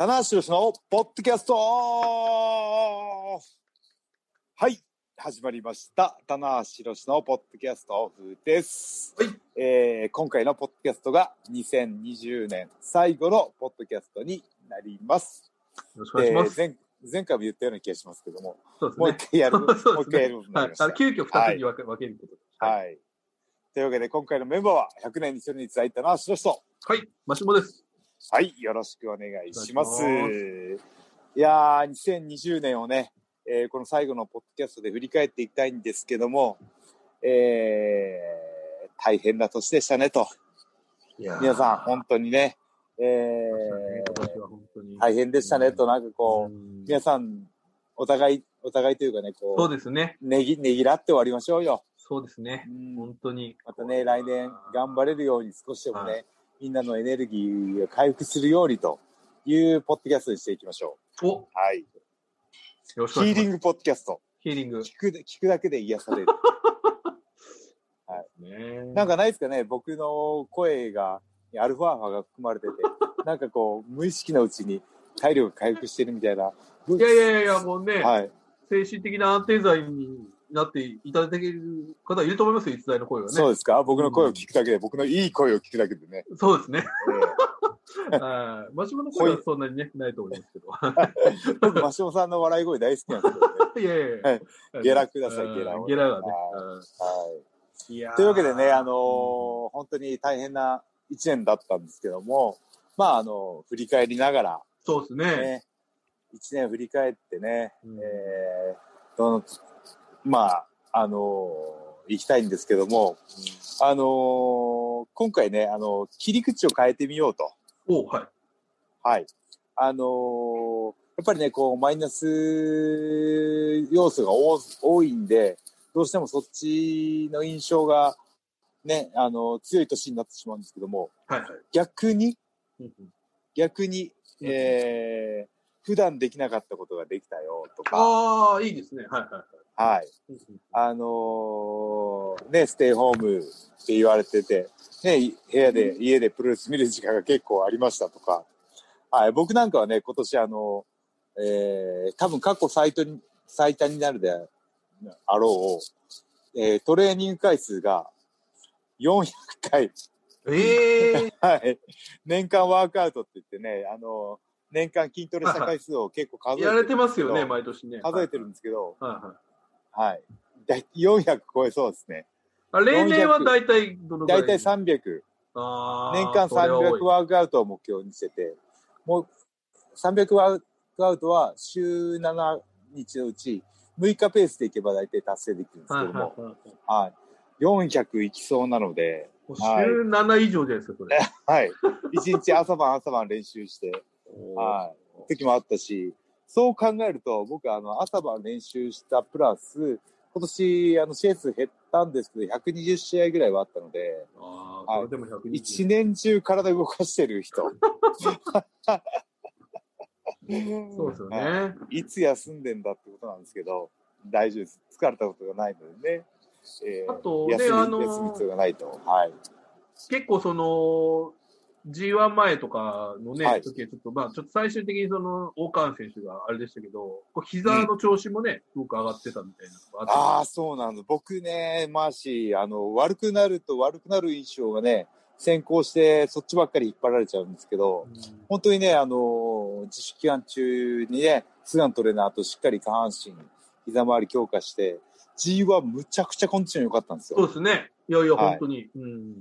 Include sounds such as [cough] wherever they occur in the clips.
棚橋宏のポッドキャストはい始まりました棚橋宏のポッドキャストオフです、はいえー今回のポッドキャストが2020年最後のポッドキャストになりますよろしくお願いします。えー前前回も言ったような気がしますけども、そうね。もう一回やる、そうねもう一回やるはい急遽二つに分け,、分けることで。い。はい。というわけで、今回のメンバーは、100年に一人に伝えたのは、しろしと。はい。マシモです。はい、よろしくお願いします。いやー、2020年をね、えーこの最後のポッドキャストで振り返っていきたいんですけども、えー大変な年でしたねと。皆さん、本当にね、え。ー大変でしたねと、なんかこう、うん皆さん、お互い、お互いというかね、こう、そうですね。ねぎ、ねぎらって終わりましょうよ。そうですね。うん本当に。またね、来年頑張れるように少しでもね、はみんなのエネルギーが回復するようにというポッドキャストにしていきましょう。はい。ろしくお願いします。ヒーリングポッドキャスト。ヒーリング。聞く、聞くだけで癒される。ねなんかないですかね、僕の声が、アルファ波が含まれてて、なんかこう、無意識のうちに体力が回復してるみたいな。いやいやいや、もうね、はい。精神的な安定剤になっていただける方いると思いますよ、逸材の声がね。そうですか？僕の声を聞くだけで、僕のいい声を聞くだけでね。そうですね。え [laughs] はい。マシモの声はそんなにね、ないと思いますけど。ー僕、マシモさんの笑い声大好きなんですけどね。[laughs] いやいやいはや。ゲラくださいうんゲラをゲラがね。はい。いやーというわけでね、あのー本当に大変な一年だったんですけども、まあ、あの、振り返りながら、そうですね。ね、一年振り返ってね、うんえーどの、まあ、あのー行きたいんですけども、あのー今回ね、あの切り口を変えてみようと。おはい。はい。あのーやっぱりね、こう、マイナス要素が多多いんで、どうしてもそっちの印象が、ね、あの強い年になってしまうんですけども、はいはい。逆に、うん逆に、うんえー普段できなかったことができたよとか、ああ、いいですね。はいはいはい。はい。あのーね、ステイホームって言われてて、ね、い部屋で、家でプロレス見る時間が結構ありましたとか、はい、僕なんかはね、今年あの、えー、多分過去最多に、最多になるであろう、えー、トレーニング回数が400回、ええ [laughs] はい、年間ワークアウトって言ってね、あの、年間筋トレした回数を結構数えてやれてますよね、毎年ね。数えてるんですけど、はいはい。はい。だい400超えそうですね。あ例年は大体どのぐらい？大体300。あー年間それは多い300ワークアウトを目標にしてて、もう300ワークアウトは週7日のうち6日ペースでいけば大体達成できるんですはいけども、はいはいはい。はい。400いきそうなので、週7以上じゃないですか、それ。[laughs] はい。1日朝晩朝晩練習して、はい。時もあったし、そう考えると、僕、あの、朝晩練習したプラス、今年、あの、試合数減ったんですけど、120試合ぐらいはあったので、ああ、でも120。一年中体動かしてる人。そうですよはいね。いつ休んでんだってことなんですけど、大丈夫です。疲れたことがないのでね。えーあとね休みあのー休み必要がないと。はい。結構その、G1 前とかのね、はい時はちょっと、まあ、ちょっと最終的にその、大川選手があれでしたけど、膝の調子もね、すごく上がってたみたいなのがあっああ、そうなんだ。僕ね、マーシー、あの、悪くなると悪くなる印象がね、先行して、そっちばっかり引っ張られちゃうんですけど、て、本当にね、あの、自主期間中にね、スガントレーナーとしっかり下半身、膝周り強化して、G はむちゃくちゃコンディション良かったんですそうよ。ですね。いやいや、はい本当に。うん。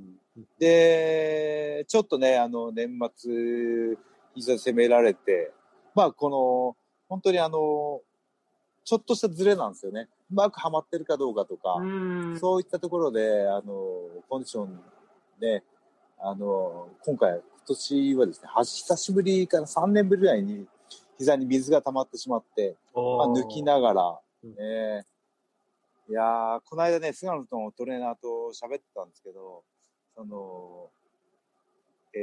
で、ちょっとね、あの、年末、膝攻められて、まあ、この、本当にあの、ちょっとしたズレなんですよね。うまくはまってるかどうかとか、うん。そういったところで、あの、コンディションね、あの、今回、今年はですね、は久しぶりから3年ぶりぐらいに膝に水が溜まってしまって、まあ、抜きながら、うんね、いやー、この間ね、菅野のトレーナーと喋ってたんですけど、その、え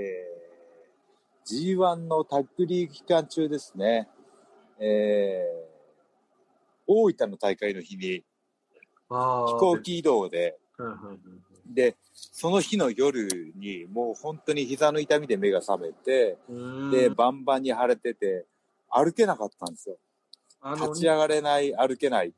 ー、G1 のタッグリーグ期間中ですね、えー、大分の大会の日に飛行機移動で、で、その日の夜に、もう本当に膝の痛みで目が覚めて、うんで、バンバンに腫れてて、歩けなかったんですよ。立ち上がれない、歩けない。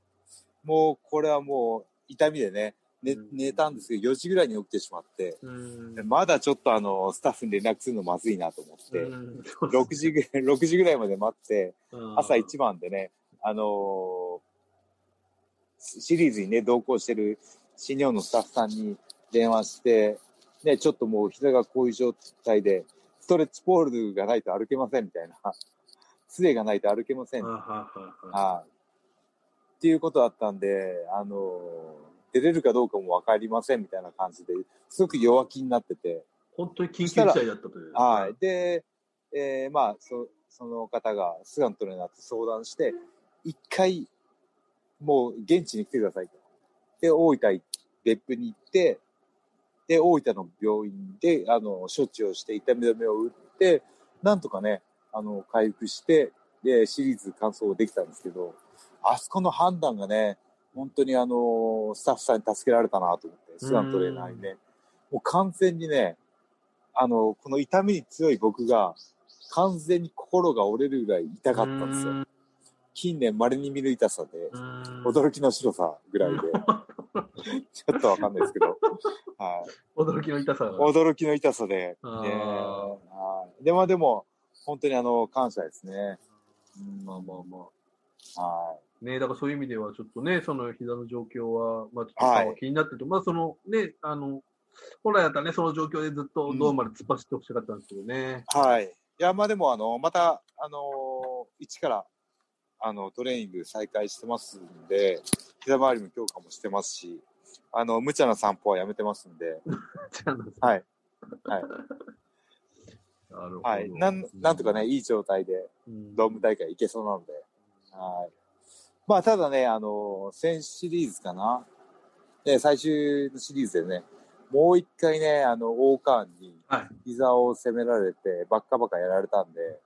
もう、これはもう、痛みでね、寝うん。寝たんですけど、4時ぐらいに起きてしまって、うん。まだちょっとあの、スタッフに連絡するのまずいなと思って、うん。6時ぐらい、[laughs] 6時ぐらいまで待って、うん。朝一番でね、あのーシリーズにね、同行してる新日本のスタッフさんに電話して、ね、ちょっともう膝がこういう状態で、ストレッチポールがないと歩けませんみたいな、[laughs] 杖がないと歩けません。っていうことだったんで、あのー出れるかどうかもわかりませんみたいな感じで、すごく弱気になってて、本当に緊急事態だったという。はい。で、えーまあ、そその方が菅野トレーナーと相談して、一回、もう現地に来てくださいと。で、大分、別府に行って、で、大分の病院で、あの、処置をして、痛み止めを打って、なんとかね、あの、回復して、で、シリーズ完走できたんですけど、あそこの判断がね、本当にあの、スタッフさんに助けられたなと思って、菅野トレーナーにね、もう完全にね、あの、この痛みに強い僕が、完全に心が折れるぐらい痛かったんですよ。近年稀に見る痛さで、うん驚きの白さぐらいで、[laughs] ちょっとわかんないですけど、はい。驚きの痛さが。驚きの痛さで、はい。でもでも、本当にあの、感謝ですね。うんまあまあまはあ。ねだからそういう意味ではちょっとね、その膝の状況は、まあちょっと気になってて、まあそのね、あの、本来だったらね、その状況でずっとドームまで突っ走ってほしかったんですけどね。い。はい。いや、まあでも、あの、また、あの、一から、あの、トレーニング再開してますんで、膝周りも強化もしてますし、あの、無茶な散歩はやめてますんで、[laughs] はい。はい。なるほどはい。なん、なんとかね、、いい状態で、うんドーム大会行けそうなので、はい。まあ、ただね、あの、先シリーズかな。で、最終のシリーズでね、もう一回ね、あの、王冠にはい。膝を攻められて、バッカバカやられたんで、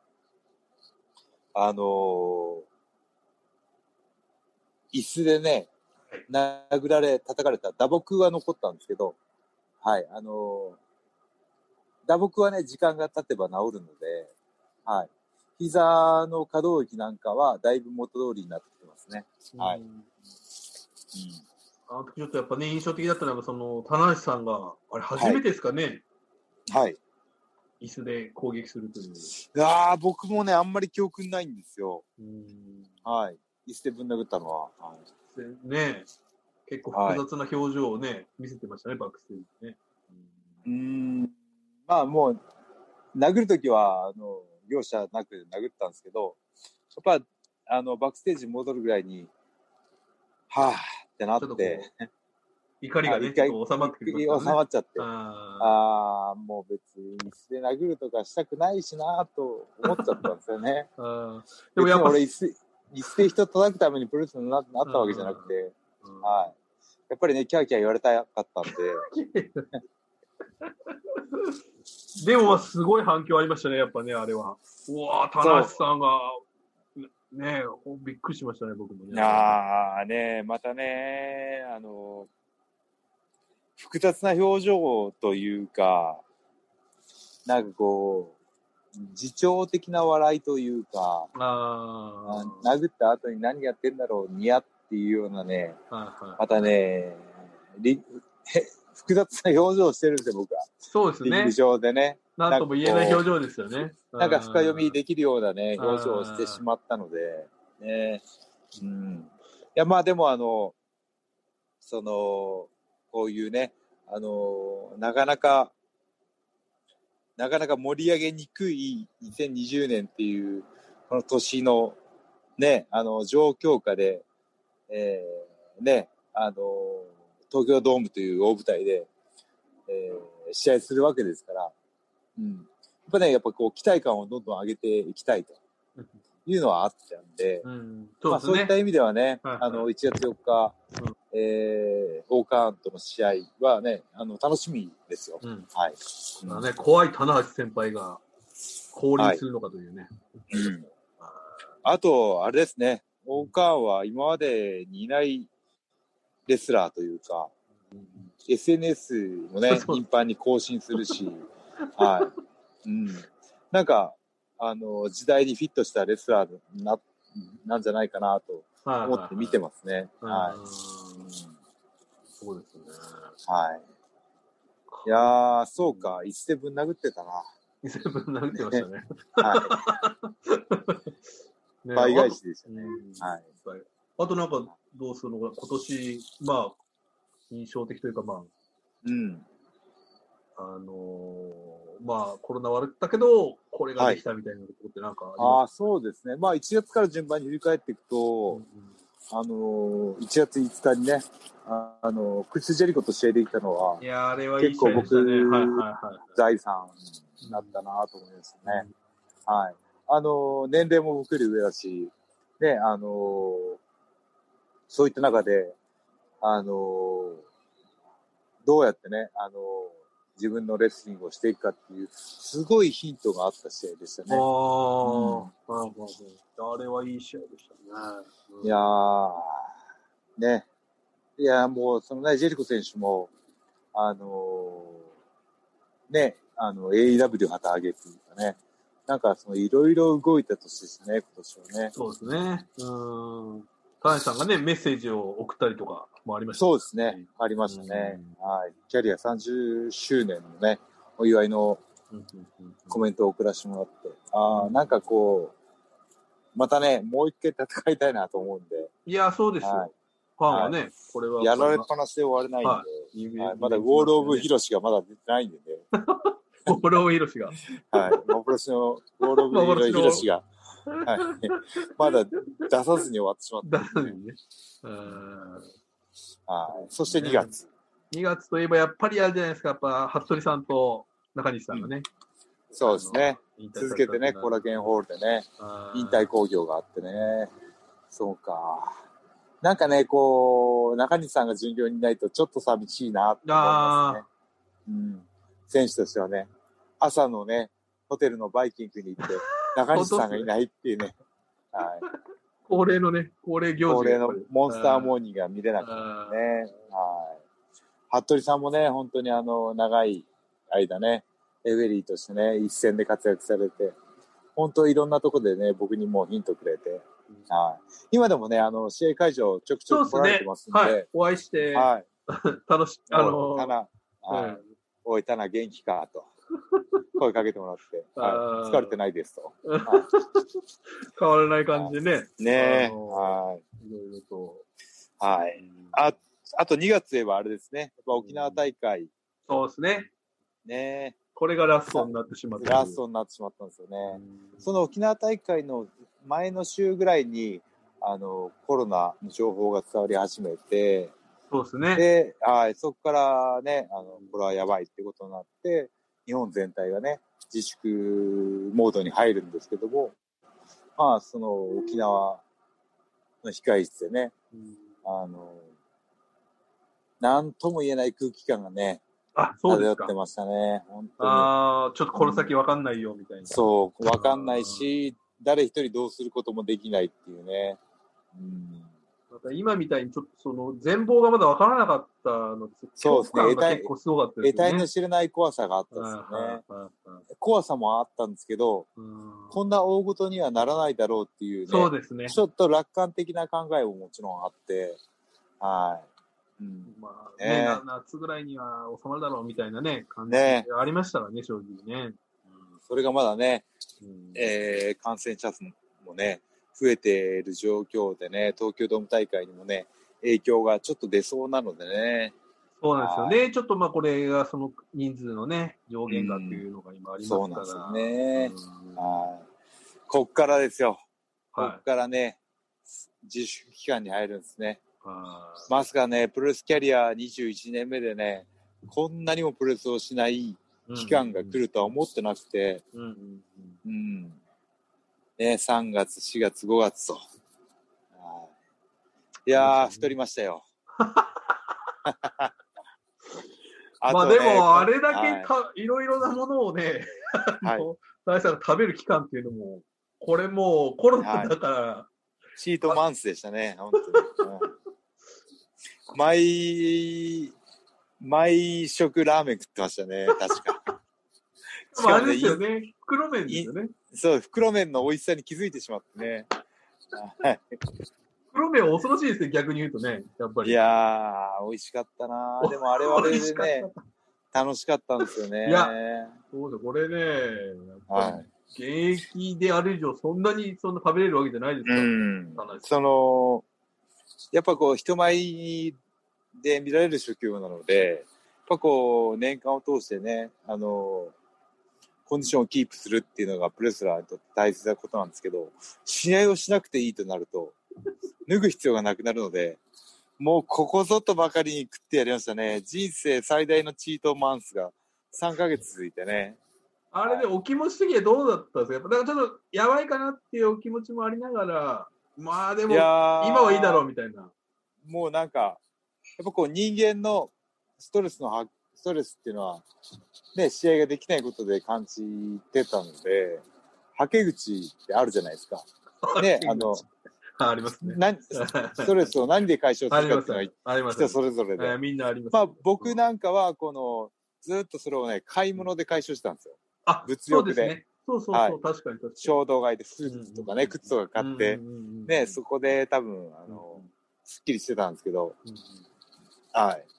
あの椅子でね、殴られ、叩かれた打撲は残ったんですけど、はい、あの打撲はね、時間が経てば治るので、はい。膝の可動域なんかはだいぶ元通りになってきてますね。はいうんあの時ちょっとやっぱね、印象的だったのが、その、棚橋さんが、あれ初めてですかね、はい。椅子で攻撃するという。いやー僕もね、あんまり記憶ないんですよ。うんはい。椅子でぶん殴ったのは。はいでね結構複雑な表情をね、見せてましたね、バックステージでね。うーん。まあもう、殴るときは、あの、容赦なく殴ったんですけど、やっぱ、あの、バックステージに戻るぐらいに、はぁってなって、怒りがね、はい一回収まってきま収したね。まっちゃって、あああ、もう別に椅子で殴るとかしたくないしなと思っちゃったんですよね。[laughs] でもやっぱ、俺椅子、椅子で人叩くためにプロレスにななったわけじゃなくて、うんはい。やっぱりね、キャーキャー言われたかったんで、[laughs] でも、すごい反響ありましたね、やっぱね、あれは。うわぁ、棚橋さんが、ねびっくりしましたね、僕もね。ああね、またね、あの、複雑な表情というか、なんかこう、自重的な笑いというか、ああ殴った後に何やってんだろう、ニヤっていうようなね、あ、はいはい。またね、[laughs] 複雑な表情をしてるんですよ、僕は。そうですねリング。上でね。なんとも言えない表情ですよね。なんか [laughs] 深読みでききるようなね、表情をしてしまったので、ね。うん。いや、まあでもあの、その、こういうね、あの、なかなか、なかなか盛り上げにくい2020年っていう、この年の、ね、あの、状況下で、えーね、あの、東京ドームという大舞台で、えー試合するわけですから、うん。やっぱね、やっぱこう、期待感をどんどん上げていきたいというのはあったんで、うん。まあ、そういった意味ではね、はいはいあの、1月4日、うんえー、オーカーンとの試合はね、あの、楽しみですよ。うん。はい。まあね、怖い棚橋先輩が降臨するのかというね。うんあと、あれですね、オーカーンは今までにいないレスラーというか、SNS もね、[laughs] 頻繁に更新するし、はい。うん。なんか、あの、時代にフィットしたレスラーな、なんじゃないかなとはい思って見てますね。はうんい。そうですね。はい。いやー、そうか、いつでぶん殴ってたな。イセブン殴ってましたね。はい。[laughs] ね倍返しでしたね。うんはい。あとなんか、どうするのか、今年、まあ、印象的というか、まうん。あ、あのーまあ、コロナ悪ったけど、これができたみたいなことってなんかありあまあ、そうですね。まあ、1月から順番に振り返っていくすと、あのー、1月5日にね、ああのー、クリス・ジェリコと試合できたのは、いや、あれはいいね。結構僕はいはいはい。財産になったなと思いますね。はい。あのー、年齢も僕より上だし、ね、あのー、そういった中で、あのー、どうやってね、あのー、自分のレスリングをしていくかっていう、すごいヒントがあった試合でしたあね。あ、なるほど。あれはいい試合でしたね。うんいやー、ね。いや、もう、そのね、ジェリコ選手も、あのーね、あの、AEW 旗揚げっていうかね、なんか、その、いろいろ動いた年ですね、今年はね。そうですね。うん。田中さんがね、メッセージを送ったりとかもありましたそうですね、ありましたね。はい。キャリア30周年のね、お祝いのコメントを送らせてもらって、ああ、なんかこう、またね、もう一回戦いたいなと思うんで、いや、そうですよ。はいファンはね、これは。やられっぱなしで終われないんで、ははいまだウォール・オブ・ヒロシがまだ出てないんでね。[laughs] ウォール・オブ・ヒロシが。はい。幻のウォール・オブ・ヒロシが、はい。[laughs] まだ出さずに終わってしまっただんで、ね。ね。うんはい。そして2月。2月といえばやっぱりあれじゃないですか、やっぱ、服部さんと中西さんがね。そうですね。続けてね、コラケンホールでね、引退興行があってね。そうか。なんかね、こう、中西さんが巡業にいないとちょっと寂しいなって思いますね。うん。選手としてはね、朝のね、ホテルのバイキングに行って、[laughs] 中西さんがいないっていうね。はい。恒例のね、恒例行恒例のモンスターモーニングが見れなくてあーね。はい。服部さんもね、本当にあの、長い間ね、レフェリーとしてね、一線で活躍されて、本当いろんなとこでね、僕にもヒントくれて、はい。今でもね、あの、試合会場ちょくちょく来られてますんで、はい。お会いして、はい。[laughs] 楽し、あのおい、タナ、はいうんおい、タナ元気かと。声かけてもらって、はい、疲れてないですと。[laughs] 変わらない感じでね、ねあのはい。いろいろと。はい。あ、あと2月といえばあれですね。やっぱ沖縄大会、そうですね。ね、これがラストになってしまった。ラストになってしまったんですよね。その沖縄大会の前の週ぐらいに、あの、コロナの情報が伝わり始めて、そうですね。で、はい、そこからね、あの、これはやばいってことになって、日本全体がね、自粛モードに入るんですけども、まあ、その沖縄の控え室でね、うんあの、なんとも言えない空気感がね、あ、そう漂って。ましたね。本当に。ああ、ちょっとこの先わかんないよ、みたいな。そう、わかんないし、誰一人どうすることもできないっていうね。うん、また今みたいにちょっとその全貌がまだわからなかったのそうですね結構すごかったですよね。得体の知れない怖さがあったんですよね。怖さもあったんですけど、うんこんな大ごとにはならないだろうっていうね、そうですね。ちょっと楽観的な考えももちろんあって、はい。うん、まあね夏ぐらいには収まるだろうみたいなね、感じねありましたからね、正直ね。それがまだね、うんえー感染者数もね、増えている状況でね、東京ドーム大会にもね、影響がちょっと出そうなのでね、そうなんですよね。ちょっとまあこれがその人数のね、上限がっていうのが今ありますから。そうなんですよねうんはい。こっからですよ。こはっからね、自粛期間に入るんですね。い。はまさかね、プロレスキャリア21年目でね、こんなにもプロレスをしないい期間が来るとは思ってなくて、うんうんうんうん。ね、3月、4月、5月と。はいいやー、太りましたよ。[laughs] あまあでも、あれだはいけか、いろいろなものをね、はい大さんが食べる期間っていうのも、これもうコロナだから、チートマンスでしたね、本当に。うん毎、毎食ラーメン食ってましたね、確か。しかもすよね。袋麺ですよね。そう、袋麺の美味しさに気づいてしまってね。はい袋麺は恐ろしいですね、逆に言うとね。やっぱり。いやー、美味しかったなでもあれはあれでね、楽しかったんですよね。いやそうだ、これね、はり、現役である以上、そんなにそんな食べれるわけじゃないですい。から。うん。その、やっぱこう、人前で見られる職業なので、やっぱこう、年間を通してね、あの、コンディションをキープするっていうのがプレスラーにとって大切なことなんですけど、試合をしなくていいとなると、脱ぐ必要がなくなるので、もうここぞとばかりに食ってやりましたね。人生最大のチートマンスが3ヶ月続いてね。あれでお気持ち的にはどうだったんですか？やっぱだからちょっとやばいかなっていうお気持ちもありながら、まあでも、今ーはいいだろうみたいな。もうなんか、やっぱこう人間のストレスのは、ストレスっていうのは、ね、試合ができないことで感じてたので、はけ口ってあるじゃないですか。ね、あの、あ [laughs] ありますね。何、ストレスを何で解消するかっていうのは [laughs] 人それぞれえーで。みんなあります。まあ僕なんかは、この、ずっとそれをね、買い物で解消したんですよ。あ、物欲でそうですね。そうそう確かに確かに。衝動買いでスーツとかね、靴とか買ってね、そこで多分、あの、すっきりしてたんですけど、はい。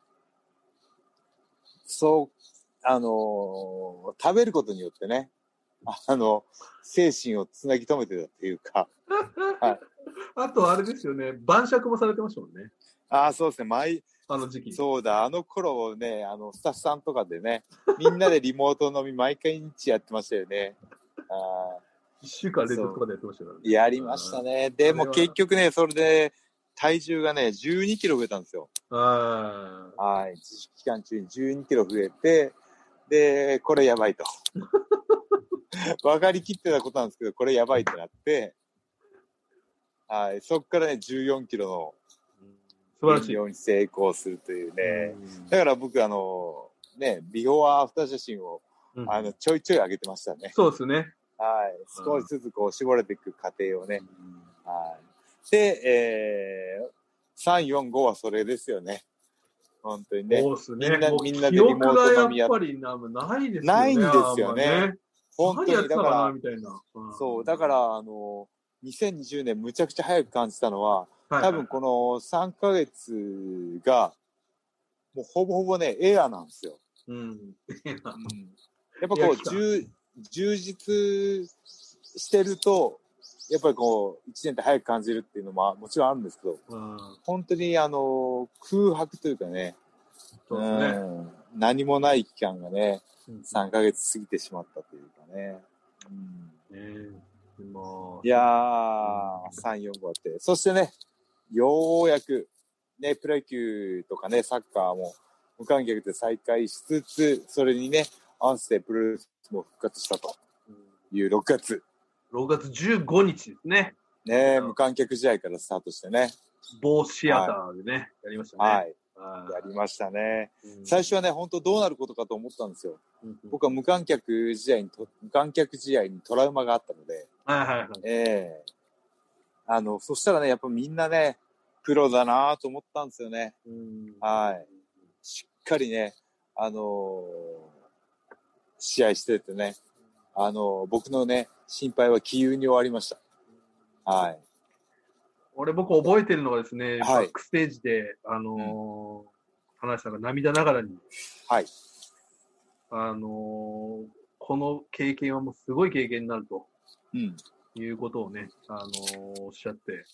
そう、あのー食べることによってね、[laughs] あの、精神をつなぎ止めてたっていうか、[laughs] あとあれですよね、晩酌もされてましたもんね。ああ、そうですね、毎、あの時期。そうだ、あの頃ね、あの、スタッフさんとかでね、みんなでリモート飲み [laughs] 毎回日やってましたよね。あ一週間連続とかでやってましたからね。ーやりましたね。でも結局ね、それで、体重がね、12キロ増えたんですよ。はい。自粛期間中に12キロ増えて、で、これやばいと。[laughs] 分かりきってたことなんですけど、これやばいってなって、はい。そっからね、14キロの素晴らしい。に成功するというね。うんだから僕、あの、ね、ビフォーアフター写真を、うんあの、ちょいちょい上げてましたね。そうですね。はい。少しずつこう、絞れていく過程をね。はい。で、えー、3、4、5はそれですよね。本当にね。そうですね。みんなみんなで記リモート飲みややっぱりなないですよね。ないんですよねあんま本当にだから、みたいな。んそう、だから、あの、2020年むちゃくちゃ早く感じたのは、はい多分この3ヶ月が、もうほぼほぼね、エアなんですよ。うん。うんやっぱこいう充実してると、やっぱりこう、1年って早く感じるっていうのももちろんあるんですけど、うん本当にあの、空白というかね、そうですね。うん何もない期間がね、うん3ヶ月過ぎてしまったというかね。うんいやー、3、4、5あって。そしてね、ようやく、ね、プロ野球とかね、サッカーも無観客で再開しつつ、それにね、合わせてプロレスも復活したという6月。6月15日ですね。ね、うん無観客試合からスタートしてね。某シアターでね、やりましたね。はい。はいやりましたね。うん最初はね、本当どうなることかと思ったんですよ。うん僕は無観客試合にと、無観客試合にトラウマがあったので、はいはいはい。ええあの、そしたらね、やっぱみんなね、プロだなと思ったんですよね。うんはい。しっかりね、あのー試合しててね、あのー僕のね、心配は気有に終わりました。はい。俺僕覚えてるのがですね、はいバックステージで、あのー花井さんが涙ながらに、はい。あのーこの経験はもうすごい経験になるとうん。いうことをね、あのーおっしゃって、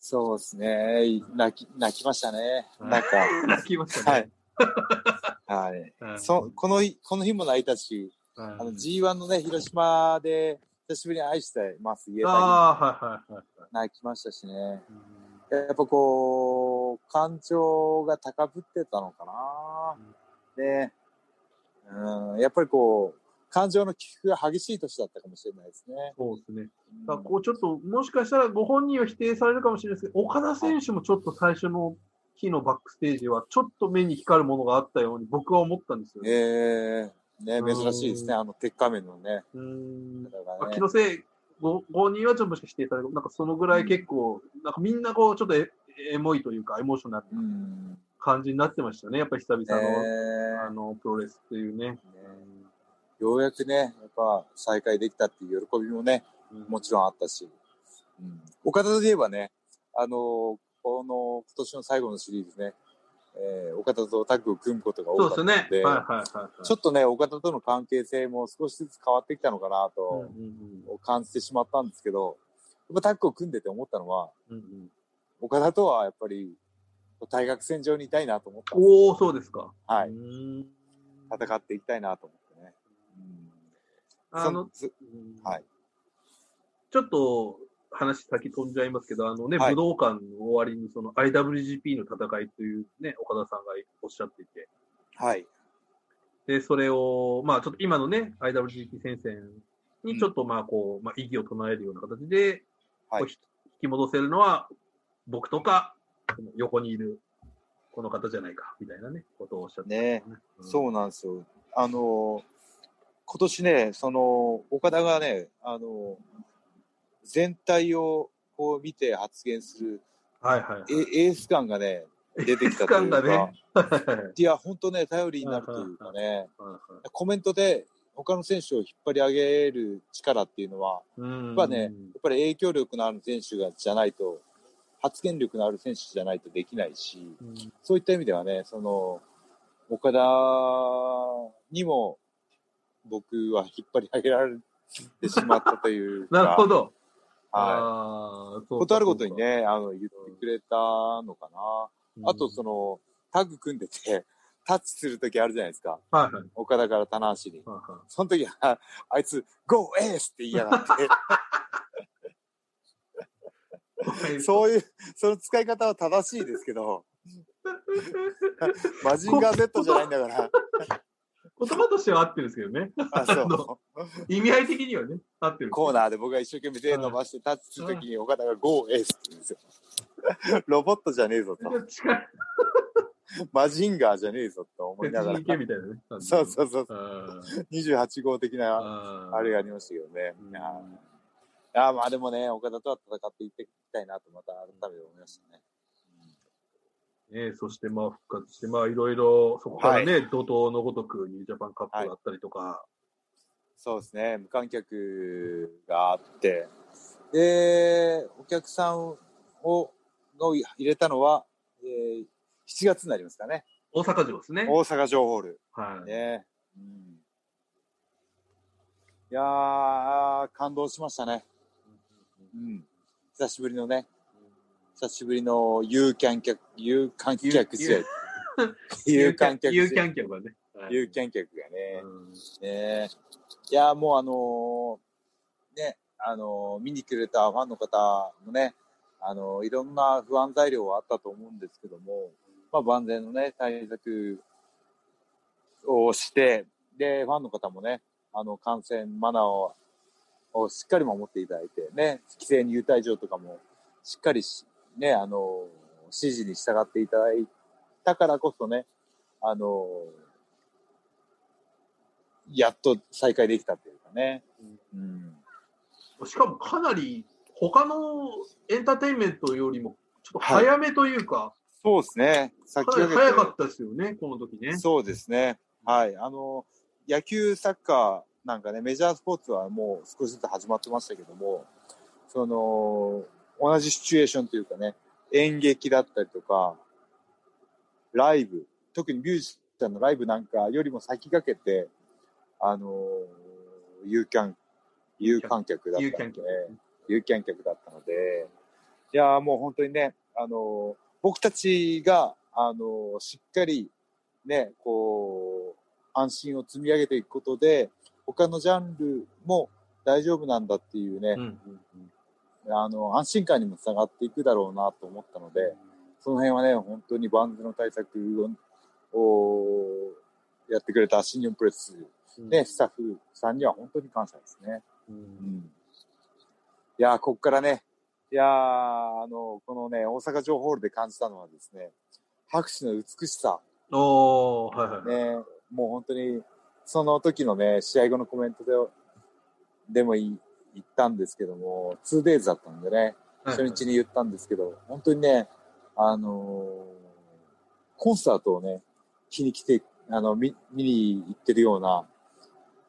そうですね。泣き、泣きましたね。なんか、[laughs] 泣きましたはねい。。はい。はいそ、この日、この日も泣いたし、はいあの G1 のね、広島で久しぶりに愛してます、言えたり、ああ、はいはいはいはい。泣きましたしね。うんやっぱこう、感情が高ぶってたのかな。ね。うん、やっぱりこう、感情の起伏が激しい年だったかもしれないですね。そうですね。だこうちょっと、もしかしたらご本人は否定されるかもしれないですけど、岡田選手もちょっと最初の日のバックステージは、ちょっと目に光るものがあったように僕は思ったんですよね。ええね、うん珍しいですね。あの、鉄仮面のね。うーん。気のせい、ごご本人はちょっともしかして否定されるなんかそのぐらい結構、なんかみんなこう、ちょっとエエモいというか、エモーショナルうん。感じになってましたね。やっぱり久々の、ねあの、プロレスっていうね。ようやくね、やっぱ再開できたっていう喜びもね、うんもちろんあったし、うん、岡田といえばね、あのーこの今年の最後のシリーズね、えー岡田とタッグを組むことが多かったので、でね。はいはいはいはい。ちょっとね、岡田との関係性も少しずつ変わってきたのかなうんとうん感じてしまったんですけど、やっぱタッグを組んでて思ったのは、うんうん岡田とはやっぱり大学戦場にいたいなと思ったおお、そうですか。はい。戦っていきたいなと思ってね。うんあの、はい。ちょっと話先飛んじゃいますけど、あのね、はい武道館の終わりにその IWGP の戦いというね、岡田さんがおっしゃっていて、はい。で、それを、まあちょっと今のね、IWGP 戦線にちょっとまあこう、まあ意義を唱えるような形で、はい引き戻せるのは僕とか、横にいるこの方じゃないか、みたいなね、ことをおっしゃってねね。そうなんですよ。あの、今年ね、その、岡田がね、あの、全体をこう見て発言するはいはいはい。エエース感がね、出てきたというか、ね。はいいや、本当ね、頼りになるというかね、はい。コメントで他の選手を引っ張り上げる力っていうのは、うん。やっぱね、やっぱり影響力のある選手がじゃないと、発言力のある選手じゃないとできないし、うん。そういった意味ではね、その、岡田にも僕は引っ張り上げられてしまったというか、[laughs] なるほど。はい。ことあるごとに。ね、あの、言ってくれたのかな。あと、その、の、タッグ組んでて、[laughs] タッチするときあるじゃないですか。はいはい。岡田から棚橋に。はいはいその時は、[laughs] あいつ、GO ACE! って言いやがって、そういう、その使い方は正しいですけど、[laughs] マジンガー Z じゃないんだから、言葉としては合ってるんですけどね。あそ意味合い的にはね、合ってる。う、コーナーで僕が一生懸命手伸ばしてタッチするときに岡田が GO ACE! って言うんですよ。ロボットじゃねえぞと。マジンガーじゃねえぞと思いながらみたいなね。そうそうそう。あ28号的な、ああれがありましたけどね。うんいやいやまあでもね、岡田とは戦っていっていきたいなとまた改めて思いましたね。ね、そしてまあ復活して、まあいろいろ、そこからね、怒涛のごとくニュージャパンカップだったりとか、そうですね、無観客があって、で、お客さんをを入れたのは、えー7月になりますかね。大阪城ですね。大阪城ホール。はい。ね。うん、いやー、感動しましたね。うん。久しぶりのね、久しぶりの有観客、有観客試合。[laughs] 有観客有。観客はね。はい有観客がね。うんねいや、もうあのーね、あのー見に来れたファンの方もね、あのーいろんな不安材料はあったと思うんですけども、まあ、万全のね、対策をして、で、ファンの方もね、あの、感染マナーををしっかり守っていただいて、ね、規制入退場とかもしっかりし、ね、あのー指示に従っていただいたからこそね、あのーやっと再開できたっていうかね。うん。しかもかなり他のエンターテインメントよりもちょっと早めというか、そうですね。先かなり早かったですよね、この時ね。そうですね。はい。あの、野球、サッカーなんかね、メジャースポーツはもう少しずつ始まってましたけども、その、同じシチュエーションというかね、演劇だったりとか、ライブ、特にミュージシャンのライブなんかよりも先駆けて、あの、有観、有観客だったので有観客、だったので、いやーもう本当にね、あの、僕たちが、あの、しっかりね、こう、安心を積み上げていくことで、他のジャンルも大丈夫なんだっていうねうんあの、安心感にもつながっていくだろうなと思ったので、その辺はね、本当に万全の対策を、をやってくれた新日本プレス、ね、スタッフさんには本当に感謝ですね。うんうん。いやー、こっからね、いやー、あの、このね、大阪城ホールで感じたのはですね、拍手の美しさ、おー、はいはいはい。ね、もう本当に、その時のね、試合後のコメントで、でもい言ったんですけども、2days だったんでね、初日に言ったんですけど、本当にね、あのーコンサートをね、気に来て、あの、見、見に行ってるような、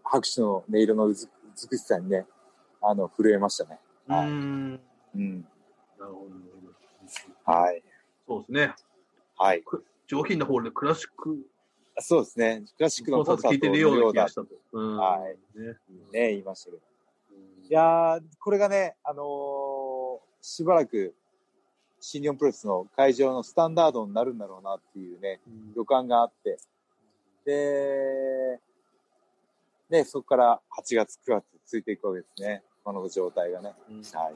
拍手の音色の美しさにね、あの、震えましたね。うーん。うん。なるほど。はい。そうですね。はい。上品なホールでクラシックそうですね。クラシックのコンサートト聞いてるような気がしたと。うんはい。ね。ね、言いましたけど。うんいやー、これがね、あのーしばらく、新日本プロレスの会場のスタンダードになるんだろうなっていうね、うん予感があって、で、ね、そこから8月、9月ついていくわけですね。この状態がね。うんはい。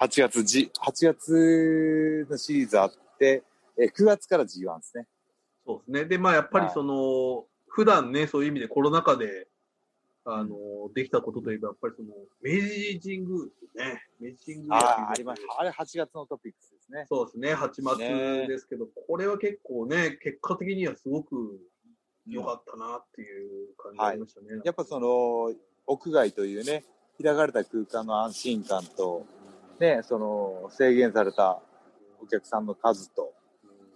8月、G、8月のシリーズあって、え9月から G1 ですね。そうですね。で、まあ、やっぱりその、普段ね、そういう意味でコロナ禍で、あの、できたことといえば、やっぱりその、明治神宮ですね。明治神宮ああ、あります。あれ8月のトピックスですね。そうですね。8月ですけど、これは結構ね、結果的にはすごく良かったなっていう感じがありましたね。やっぱその、屋外というね、開かれた空間の安心感と、ね、その、制限されたお客さんの数と、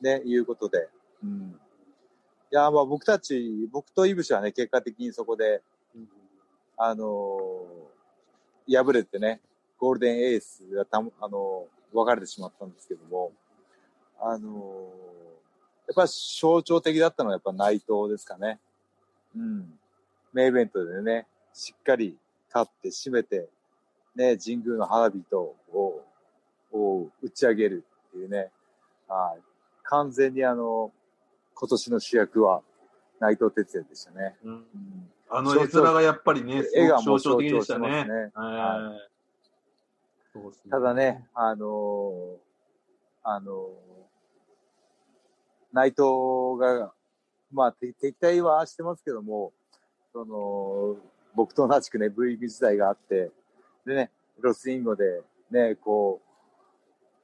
ね、いうことで、うん。いや、まあ僕たち、僕とイブシはね、結果的にそこで、うんあのー敗れてね、ゴールデンエースがたも、あのー別れてしまったんですけども、あのーやっぱ象徴的だったのはやっぱ内藤ですかね。うん。メインイベントでね、しっかり勝って締めて、ね、神宮の花火とを、を打ち上げるっていうね、はい。完全にあの、今年の主役は内藤哲也でしたね。うんうんあの絵面がやっぱりね、絵が象徴的でしたね。ただね、あのーあのー内藤が、まあ、て敵対はしてますけども、その、僕と同じくね、V 時代があって、でね、ロスインゴで、ね、こう、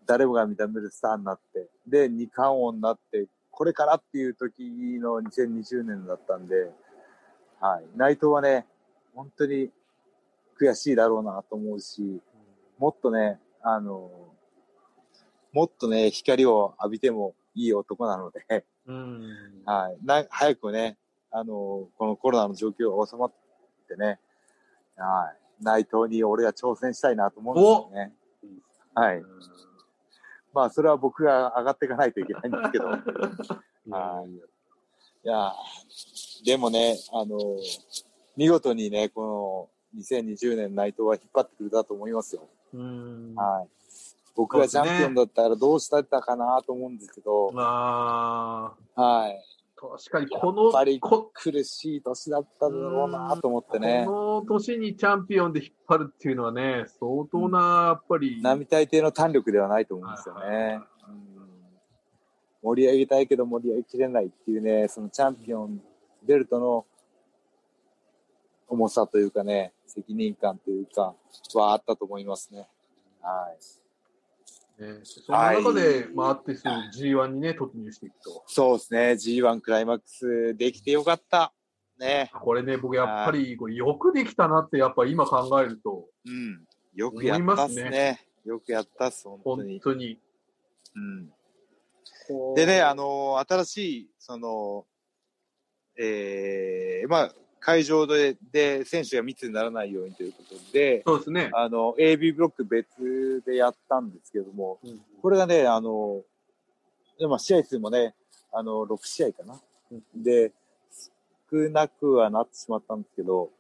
誰もが認めるスターになって、で、二冠王になって、これからっていう時の2020年だったんで、はい。内藤はね、本当に悔しいだろうなと思うし、もっとね、あの、もっとね、光を浴びてもいい男なので、うん。はい。な、早くね、あの、このコロナの状況が収まってね、はい。内藤に俺が挑戦したいなと思うんですよね。はい。まあ、それは僕が上がっていかないといけないんですけど。[laughs] はい。いやーでもね、あの、見事にね、この2020年内藤は引っ張ってくれたと思いますよ。うん。はい。僕がチャンピオンだったらどうしたかなと思うんですけど、あはい。あ、確かにこやの、っぱりこ苦しい年だっただろうなと思ってね。この年にチャンピオンで引っ張るっていうのはね、相当な、やっぱり、並大抵の胆力ではないと思うんですよね。うん盛り上げたいけど盛り上げきれないっていうね、そのチャンピオン、ベルトの重さというかね、責任感というか、はあったと思いますね。はい。ね、その中で回ってすぐ G1 にね、突入していくと。そうですね、G1 クライマックスできてよかった。ね。これね、僕やっぱりこれよくできたなって、やっぱ今考えると、うん。よくやったっす思いね。よくやったっす、本当本に。当に。うん。でね、あ、の新しい、その、えー、まあ、会場で、で、選手が密にならないようにということで、そうですね。あの、AB ブロック別でやったんですけども、うんこれがね、あの、でまあ、試合数もね、あの、6試合かな。で、少なくはなってしまったんですけど、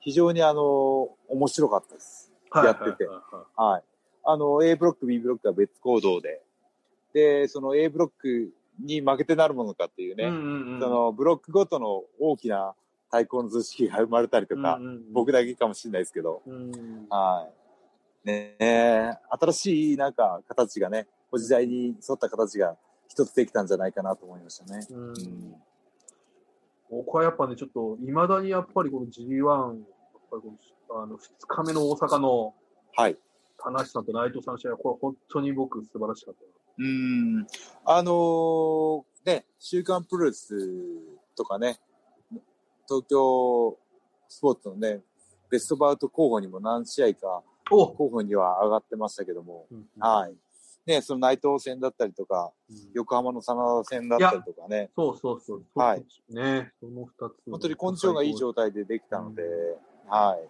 非常にあの、面白かったです。はいやっててはい。あの、A ブロック、B ブロックは別行動で、で、その A ブロックに負けてなるものかっていうね、いうんうんうんそのブロックごとの大きな対抗の図式が生まれたりとか、うんうんうん僕だけかもしれないですけど、うんはい。ねえ、新しいなんか形がね、お時代に沿った形が一つできたんじゃないかなと思いましたね。うんうん僕はやっぱね、ちょっと、いまだにやっぱりこの G1、やっぱりこのあの2日目の大阪のはい。田無さんと内藤さんの試合は、これ本当に僕素晴らしかったな。うん。あのーね、週刊プロレスとかね、東京スポーツのね、ベストバウト候補にも何試合かお候補には上がってましたけども、うんはい。ね、その内藤戦だったりとか、横浜の真田戦だったりとかね、そうそうそう。はい。ね、その二つ。本当にコンディションがいい状態でできたので、はい。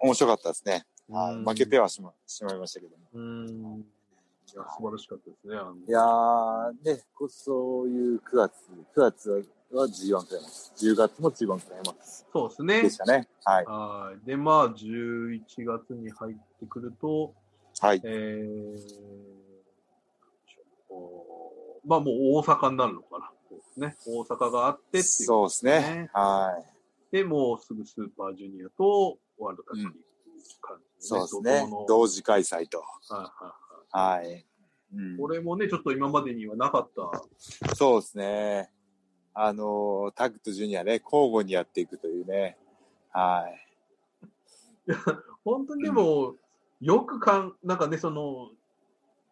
面白かったですね。はい。うん負けてはしましまいましたけども。うん。いや、素晴らしかったですね。あのいやー、ね、こそういう9月、9月は G1 クライマックス、10月も G1 クライマックスそうですねでし。たね。はい。はい。で、まあ、11月に入ってくると、はい。えー、おまあもう大阪になるのかな。そうですね。大阪があってっていう。そうですね。はで、もうすぐスーパージュニアとワールドタッグリーグっていう感い。じそうです怒ね。同時開催と。はいはいはいはい。うん、これもね、ちょっと今までにはなかった。そうですね。あのー、タッグとジュニアね、交互にやっていくというね。はい。[laughs] 本当にでも、よくかん、なんかね、その、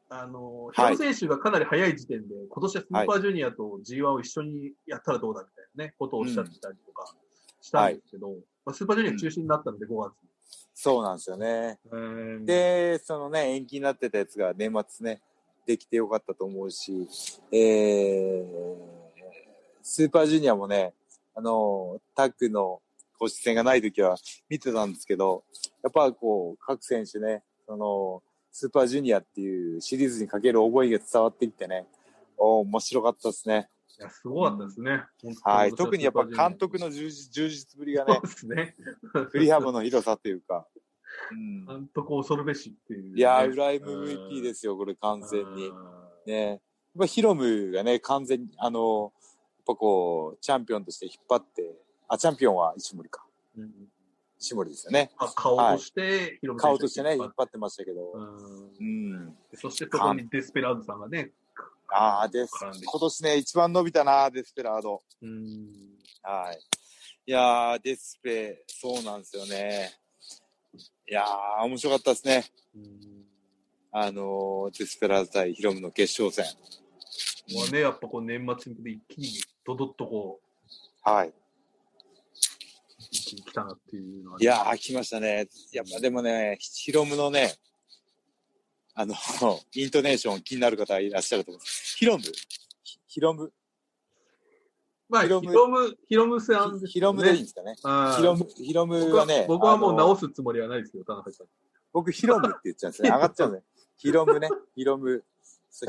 あの、ヒはいロ選手がかなり早い時点で、今年はスーパージュニアと G1 を一緒にやったらどうだみたいなね、ことをおっしゃってたりとかしたんですけど、まあ、スーパージュニア中止になったので、5月に。そうなんですよね。えー、で、そのね、延期になってたやつが年末ね、できてよかったと思うし、えー、スーパージュニアもね、あの、タッグの公式戦がない時は見てたんですけど、やっぱこう、各選手ね、その、スーパージュニアっていうシリーズにかける思いが伝わってきてね、お面白かったですね。いや、すごかったですね。はい。特にやっぱ監督の充実充実ぶりがねそう、ですね。振り幅の広さというか、うん。監督恐るべしっていう、ね。いやー、裏 MVP ですよ、これ完全に。ね。やっぱヒロムがね、完全に、あの、やっぱこう、チャンピオンとして引っ張って、あ、チャンピオンは石森か。うんうん石森ですよね。まあ顔として、ヒロム選手顔としてね、引っ張ってましたけうど。んうん。そしてそこにデスペラードさんがね、ああ、です。今年ね、一番伸びたな、デスペラード。うんはい。いやー、デスペ、そうなんですよね。いやー、面白かったですね。うんあのー、デスペラード対ヒロムの決勝戦。まあね、やっぱこう年末に一気にドドッとこはい。う、一気に来たなっていうのは、いやー、来ましたね。やっぱでもね、ヒロムのね、あの、[laughs] イントネーション気になる方いらっしゃると思うんです。ヒロム？ヒロム？まあ、ヒロム、ヒロムさんですよね。ヒロムでいいんですかね。はいヒロム、ヒロム僕ははね、僕はもうあの直すつもりはないですよ、田中さん。僕、ヒロムって言っちゃうんですね。上がっちゃうんですね。ヒロムね、ヒロム。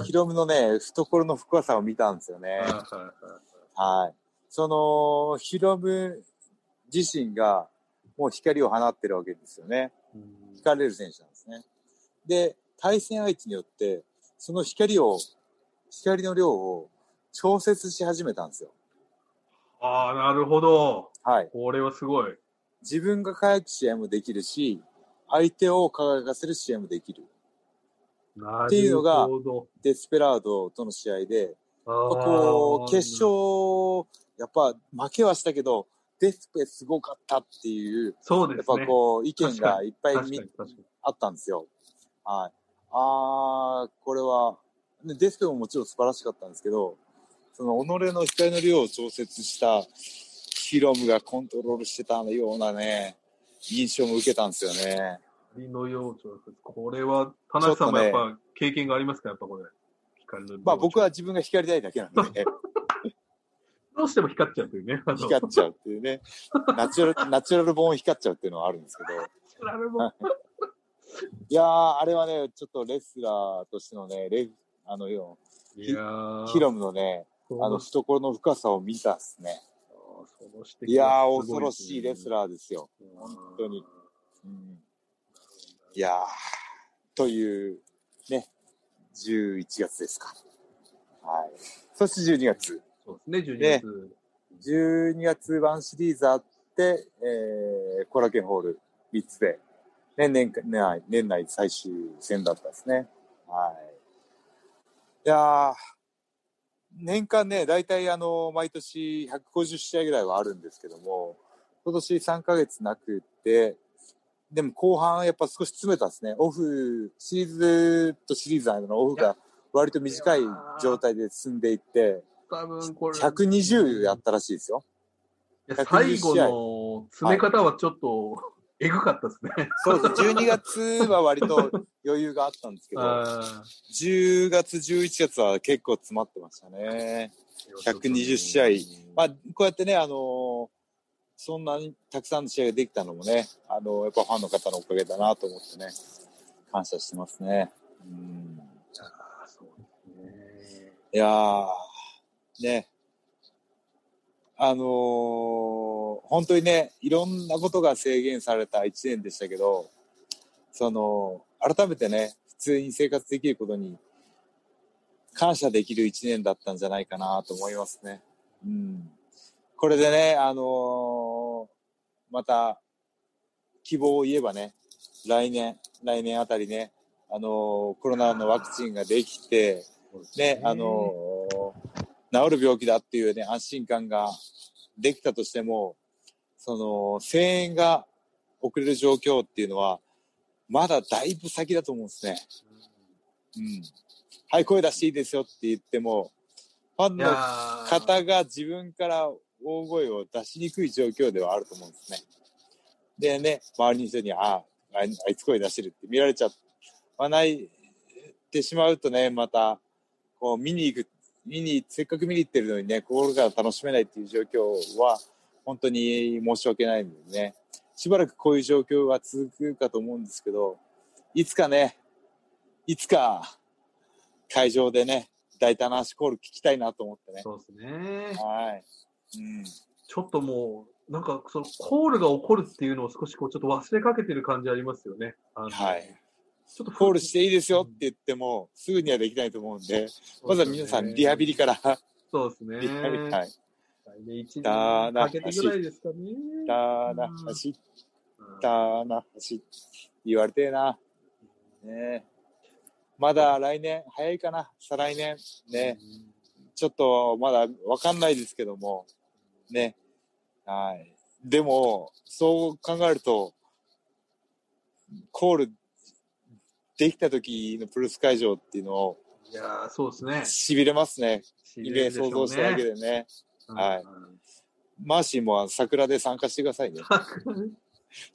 ヒロムのね、懐の深さを見たんですよね。はいはいはいはい。その、ヒロム自身が、もう光を放ってるわけですよね。うん光れる選手なんですね。で、対戦相手によって、その光を、光の量を調節し始めたんですよ。ああ、なるほど。はい。これはすごい。自分が輝く試合もできるし、相手を輝かせる試合もできる。なっていうのが。デスペラードとの試合で、こう、決勝、やっぱ負けはしたけど、デスペすごかったっていう、やっぱそうですね。こう、意見がいっぱい。あったんですよ。はい。あー、これは、ねデスペももちろん素晴らしかったんですけど、その己の光の量を調節したヒロムがコントロールしてたようなね、印象も受けたんですよね。光の養調節。これは、田中さんもやっぱ経験がありますか？やっぱこれ。光のまあ僕は自分が光りたいだけなんで、[laughs] どうしても光っちゃうというね。光っちゃうっていうね。ナチュラル、ナチュラルボーン光っちゃうっていうのはあるんですけど。なるほどいやー、あれはね、ちょっとレスラーとしてのね、レあの、よヒロムのね、あの、そ懐の深さを見たっすね。いやー、恐ろしいレスラーですよ。ー本当に。うん、いやー、という、ね、11月ですか。はい。そして12月。そうですね、12ね月。12月1シリーズあって、えー、コラケンホール3つで、ね、年間年内、年内最終戦だったですね。はい。いやー、年間ね、大体あの、毎年150試合ぐらいはあるんですけども、今年3ヶ月なくって、でも後半やっぱ少し詰めたですね。オフ、シリーズとシリーズの間のオフが割と短い状態で進んでいって、多分これ。120やったらしいですよ。最後の詰め方はちょっと、えぐかったですね。そうです。12月は割と余裕があったんですけど、あ10月、11月は結構詰まってましたね。120試合まあ、こうやってね、あのーそんなにたくさんの試合ができたのもね、あのーやっぱファンの方のおかげだなと思ってね、感謝してますね。うんあそうですね。いやー、ね。あのー本当にね、いろんなことが制限された1年でしたけど、その、改めてね、普通に生活できることに感謝できる1年だったんじゃないかなと思いますね。うん。これでね、あのーまた、希望を言えばね、来年、来年あたりね、あのーコロナのワクチンができて、ね、あのー治る病気だっていうね、安心感ができたとしても、その、声援が遅れる状況っていうのは、まだだいぶ先だと思うんですね。うん。はい、声出していいですよって言っても、ファンの方が自分から大声を出しにくい状況ではあると思うんですね。でね、周りの人に、ああ、あいつ声出してるって見られちゃわないってしまうとね、また、こう見に行く、見に、せっかく見に行ってるのにね、心から楽しめないっていう状況は、本当に申し訳ないんでね、しばらくこういう状況が続くかと思うんですけど、いつかね、いつか会場でね、大胆な足コール聞きたいなと思ってね。そうですね。はい。うん。ちょっともう、なんか、その、コールが起こるっていうのを少しこう、ちょっと忘れかけてる感じありますよね。はい。ちょっとコールしていいですよって言っても、すぐにはできないと思うんで、まずは皆さんリハビリから、そうですね。はい。来年一だな年かけてぐらいですかね。だな、走ったな、走って言われてえな。ねえまだ来年、早いかな、再来年。ね。ちょっとまだわかんないですけども、ね。はい。でも、そう考えると、コールできた時のプルス会場っていうのをいやーそうですね。痺れますね。イメージ想像しただけで。でね。はいうんマーシーも桜で参加してくださいね。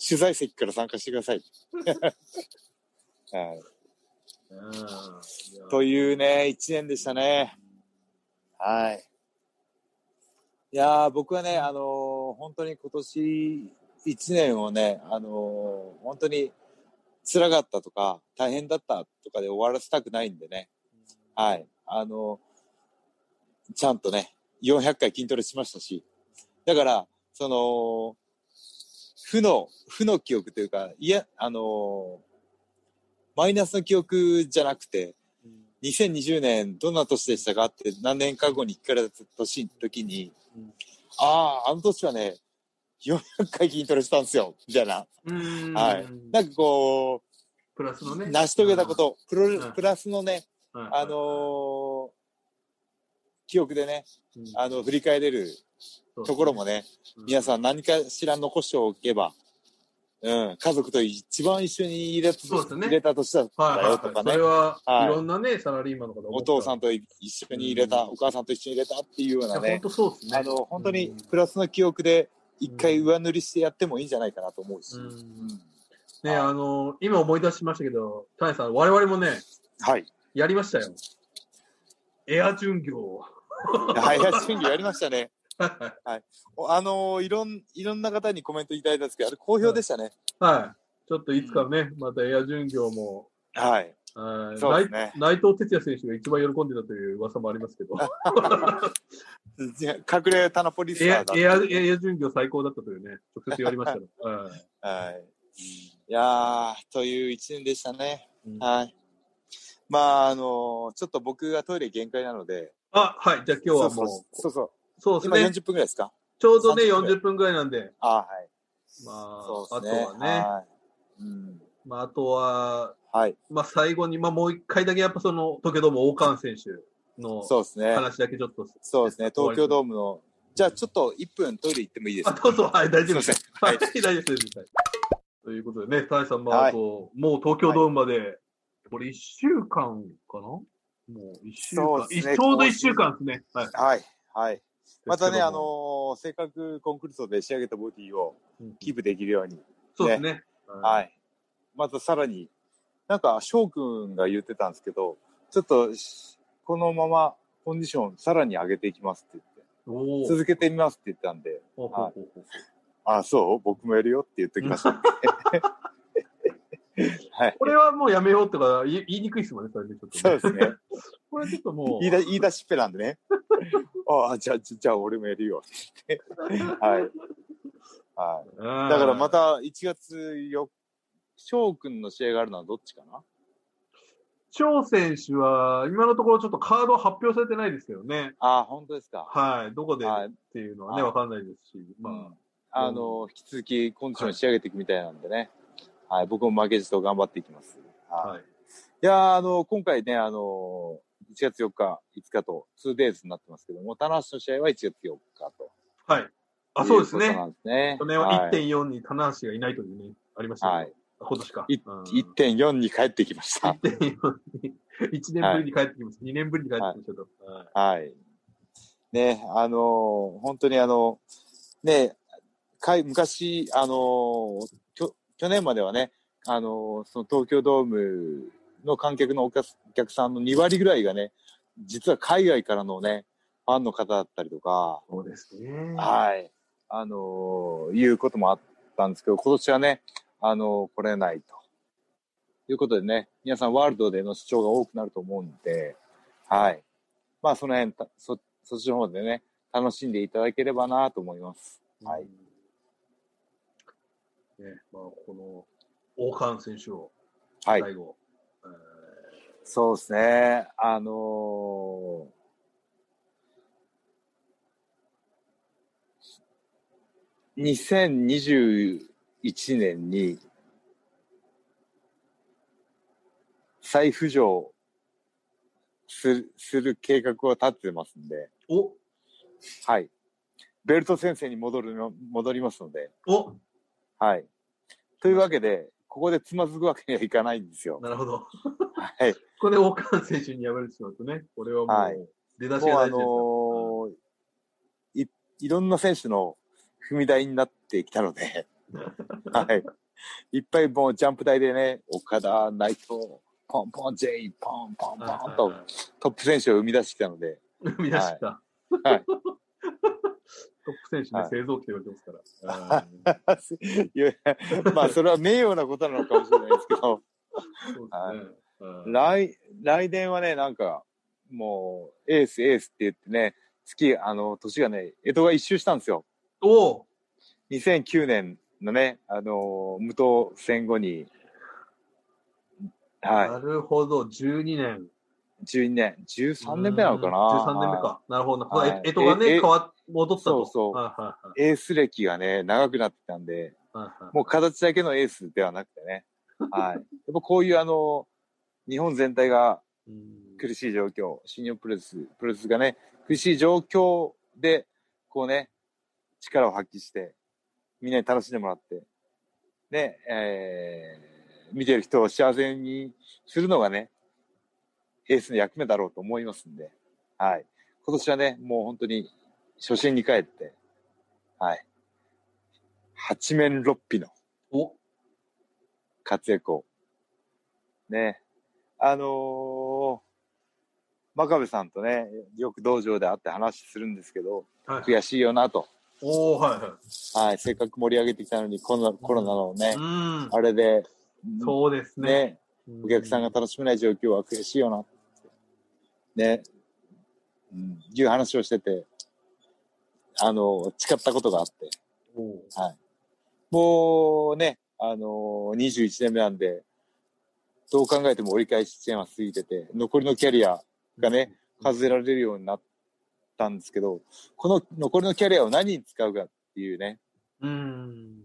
取材席から参加してください。[laughs] はい。というね、一年でしたね。はい。いやー、僕はね、あのー本当に今年一年をね、あのー本当に辛かったとか、大変だったとかで終わらせたくないんでね。はい。あのーちゃんとね、400回筋トレしましたし、だから、その、負の、負の記憶というか、いや、あのーマイナスの記憶じゃなくて、2020年どんな年でしたかって何年か後に聞かれた年の時に、うんああ、あの年はね、400回筋トレしたんですよ、みたいな。うんはい。なんかこう、プラスのね。成し遂げたこと、プロうんプラスのね、うん、あのー記憶でね、うんあの、振り返れるところもね、皆さん何かしら残しておけば、うん、家族と一番一緒に入れた,、そうですね入れた年だったはいはいはい。よとかねそれ、は、はいいろんなね、サラリーマンの方お父さんと、と一緒に入れた、うんお母さんと一緒に入れたっていうようなね本、当そうですね。あの、本当にうんプラスの記憶で一回上塗りしてやってもいいんじゃないかなと思うし。うんうんね、あの、今思い出しましたけど、谷さん、我々もね、はい。やりましたよ。エア巡業。[laughs] はい、準備やりましたね。はおあのーいろん、いろんな方にコメントいただいたんですけど、あれ好評でしたね。い。ちょっといつかね、またエア巡業も、はい。はいそうですね内内藤哲也選手が一番喜んでたという噂もありますけど、[laughs] 隠れタナポリスタエアーだエアエア巡業最高だったというね、直接言われましたね。[laughs] はいはい。いやー、という一年でしたね。うんはい。まあ、あのーちょっと僕がトイレ限界なので、あ、はい。じゃあ今日はもう、そうそうそうそう今ですね。40分ぐらいですか？ちょうどね、30分40分ぐらいなんで、あはい。まあ。あとはね、はい。うん。まあ、あとは、はい。まあ、最後に、まあ、もう一回だけやっぱその、東京ドーム大川選手のそうですね。話だけちょっと。そうですね。東京ドームの、じゃあちょっと1分トイレ行ってもいいですあ、かどうぞ、はい、大丈夫です。はい、[laughs] 大丈夫です。はいということでね、谷さん、まあ、はいあと、もう東京ドームまで、これ1週間かな？もう1週間、ねいちょうど1週間ですね。はい。はい。はい。またね、あのー、せっかくコンクリートで仕上げたボディをうんキープできるように、そうですね。はい。またさらに、なんか翔くんが言ってたんですけど、ちょっとしこのままコンディションさらに上げていきますって言って、おお。続けてみますって言ったんで、あ、そう？僕もやるよって言ってきました。[laughs] はい。これはもうやめようとか言いにくいですもんね、それでちょっと、そうですね。[laughs] これちょっともう。言いだ言い出しっぺなんでね。[laughs] ああ、じゃあ、じゃあ俺もやるよって言って。[laughs] はい。はい。だだからま。た1月4翔くんの試合があるのはどっちかな？張選手は、今のところちょっとカードは発表されてないですけどね。ああ、本当ですか。はい。どこではいっていうのはね、はいわかんないですし。まうんあの、引き続きコンディション仕上げていくみたいなんでね。はい、僕も負けじと頑張っていきます。あ、はい。はい。いやーあの、今回ね、あの、1月4日、5日と 2days になってますけども、棚橋の試合は1月4日と。はい。あ、そうですね。去年ははい1.4に棚橋がいないというね、ありましたけどはい。今年か。いうん1.4に帰ってきました。1.4に、1年ぶりに帰ってきます。2年ぶりに帰ってきましたと。はいはい。ね、あのー本当にあの、ね、かい昔、あの去年まではね、あのーその東京ドームの観客のお客さんの2割ぐらいがね、実は海外からのね、ファンの方だったりとか、そうですね。はい。あのーいうこともあったんですけど、今年はね、あのー来れないと。いうことでね、皆さんワールドでの視聴が多くなると思うんで、はい。まあ、その辺、たそ、そっちの方でね、楽しんでいただければなと思います。はい。ね、まあ、この、王冠選手をはい。最後、えーそうですね。あのー、2021年に再浮上するする計画を立ってますんで、おはい。ベルト先生に戻るの、戻りますので、おはい。というわけで、ここでつまずくわけにはいかないんですよ。なるほど。はい。ここで王冠選手に敗れてしまうとね、これはもはいう出だしが大事ですから。のーい、いろんな選手の踏み台になってきたので、[laughs] はい。いっぱいもうジャンプ台でね、岡田、内藤、ポンポン、ジェイ、ポンポンポンとトップ選手を生み出してきたので、生み出した。はいトップ選手ね、はい。製造機と言われてますから。[laughs] いやまあそれは名誉なことなのかもしれないですけど、来、来年はね、なんか、もう、エース、エースって言ってね、月、あの、年がね、江戸が一周したんですよ。おお。2009年のね、あのー無党戦後に、なはるほど、12年。い、12年、13年目なのかなうん ?13 年目はか。なるほど。はいええとがね、ええ変わっ、戻ったと。そうそうはいはいいエース歴がね、長くなってたんで、はいはい。もう形だけのエースではなくてね、[laughs] はい。やっぱこういうあの、日本全体がうん苦しい状況、新日本プロレス、プロレスがね、苦しい状況で、こうね、力を発揮して、みんなに楽しんでもらって、ね、えー、見てる人を幸せにするのがね、エースの役目だろうと思いますんで、はい。今年はね、もう本当に初心に帰って、はい。八面六臂のお活躍を。ね。あのー、真壁さんとね、よく道場で会って話するんですけど、はい。悔しいよなと。おおはいはい。はい、せっかく盛り上げてきたのに、コロナコロナのね、うん。あれで、そうですね。ね、お客さんが楽しめない状況は悔しいよなって。ね、うん、いう話をしてて、あの、誓ったことがあって、おーもうね、あのー、21年目なんで、どう考えても折り返し地点は過ぎてて、残りのキャリアがね、数えられるようになったんですけど、この残りのキャリアを何に使うかっていうね、うん。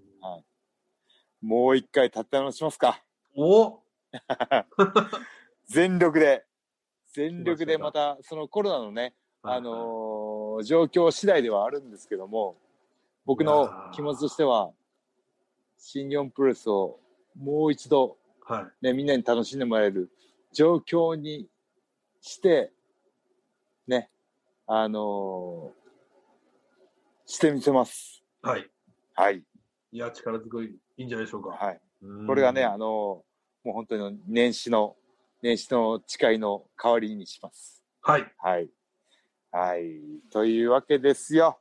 もう一回立て直しますか。お [laughs] 全力で。全力でまた、そのコロナのね、あのー状況次第ではあるんですけども、僕の気持ちとしては、新日本プロレスをもう一度、はい。ね、みんなに楽しんでもらえる状況にして、ね、あのーしてみせます。はい。はい。いや、力強い、いいんじゃないでしょうか。はい。うんこれがね、あの、もう本当に年始の、年始の誓いの代わりにします。はい。はい。はい。というわけですよ。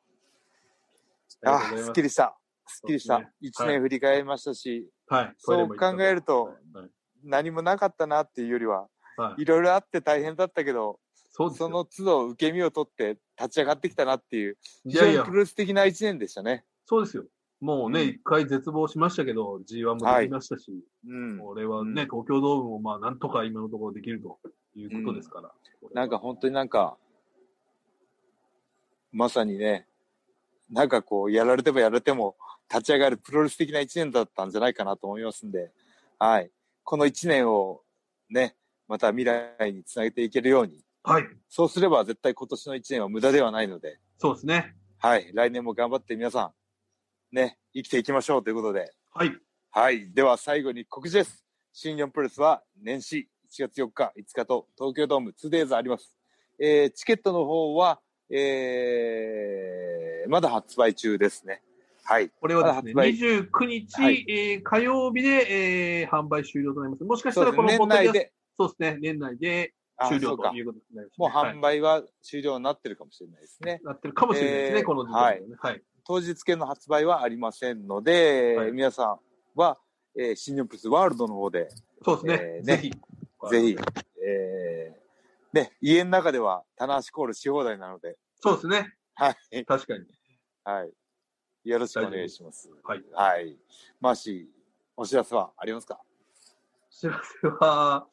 ああすすっきりした。すっきりしたそうですね。一、年振り返りましたし、はい。そう考えるとはい。何もなかったなっていうよりは、はい。いろいろあって大変だったけど、その都度受け身を取って立ち上がってきたなっていう、非常にプ、ロレス的な一年でしたね。そうですよ。もうね、うん一回絶望しましたけど、G1 もできましたし、うん。これはね、うん東京ドームもまあ、なんとか今のところできるということですから。なんか本当になんか、まさにね、なんかこう、やられてもやられても立ち上がるプロレス的な一年だったんじゃないかなと思いますんで、はい。この一年をね、また未来につなげていけるように、はい。そうすれば絶対今年の一年は無駄ではないので、そうですね。はい。来年も頑張って皆さん、ね、生きていきましょうということで、はい。はい。では最後に告知です。新日本プロレスは年始1月4日、5日と東京ドーム 2days あります。えーチケットの方は、えーまだ発売中ですね。はい。これはですね、まだ発売29日、はいえー火曜日で、えー販売終了となります。もしかしたら。このポッドキャスト、年内で、そうですね、年内であ終了ということになります、ね。もうはい販売は終了になってるかもしれないですね。なってるかもしれないですね、えーこの時点でね。はい。当日券の発売はありませんので、はい皆さんは、えー新日本プロレスワールドの方で、そうですね。えーねぜひ。ぜひ、えーね、家の中では棚橋コールし放題なので、そうですね。はい。確かに。はい。よろしくお願いします。はい。はい。マーシー、お知らせはありますか？知らせは、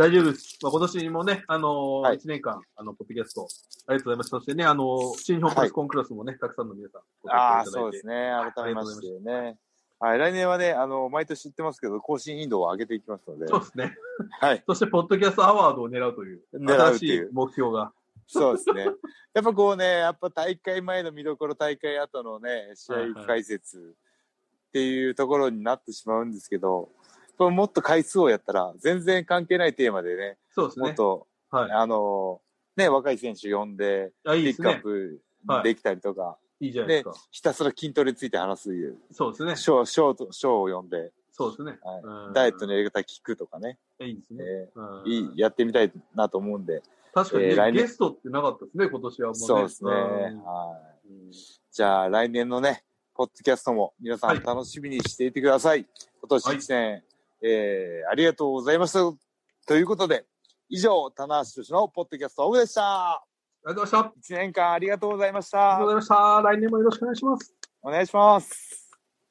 大丈夫です。まあ、今年もね、あのーはい1年間、あの、ポッドキャスト、ありがとうございます。そしてね、あのー新日本プロレスコンクラスもね、たくさんの皆さん、ごああ、そうですね。改めましてね。はい。来年はね、あの、毎年言ってますけど、更新頻度を上げていきますので、そうですね。[laughs] はい。そして、ポッドキャストアワードを狙うという、狙う新しいっていう目標が。そうですね。[laughs] やっぱこうね、やっぱ大会前の見どころ、大会後のね、試合解説っていうところになってしまうんですけど、これもっと回数をやったら、全然関係ないテーマでね、そうですね。もっと、はい。あの、ね、若い選手呼んで、あ、いいですピックアッね。プできたりとか、いいじゃないですか。ひたすら筋トレについて話すいう、そうですね。ショー、ショーと、ショーを呼んで、そうですね。はいうんダイエットのやり方聞くとかね、いいですね。えうんーいい、やってみたいなと思うんで、確かにね、えー来年ゲストってなかったですね、今年はもうね。そうですね。うんはい。うんじゃあ来年のね、ポッドキャストも皆さはいん楽しみにしていてください。今年1年、えーありがとうございました。ということで、以上、棚橋宏のポッドキャストオフでした。ありがとうございました。あ1年間ありがとうございましりがとうた。ございました。来年もよろしくお願いします。お願いします。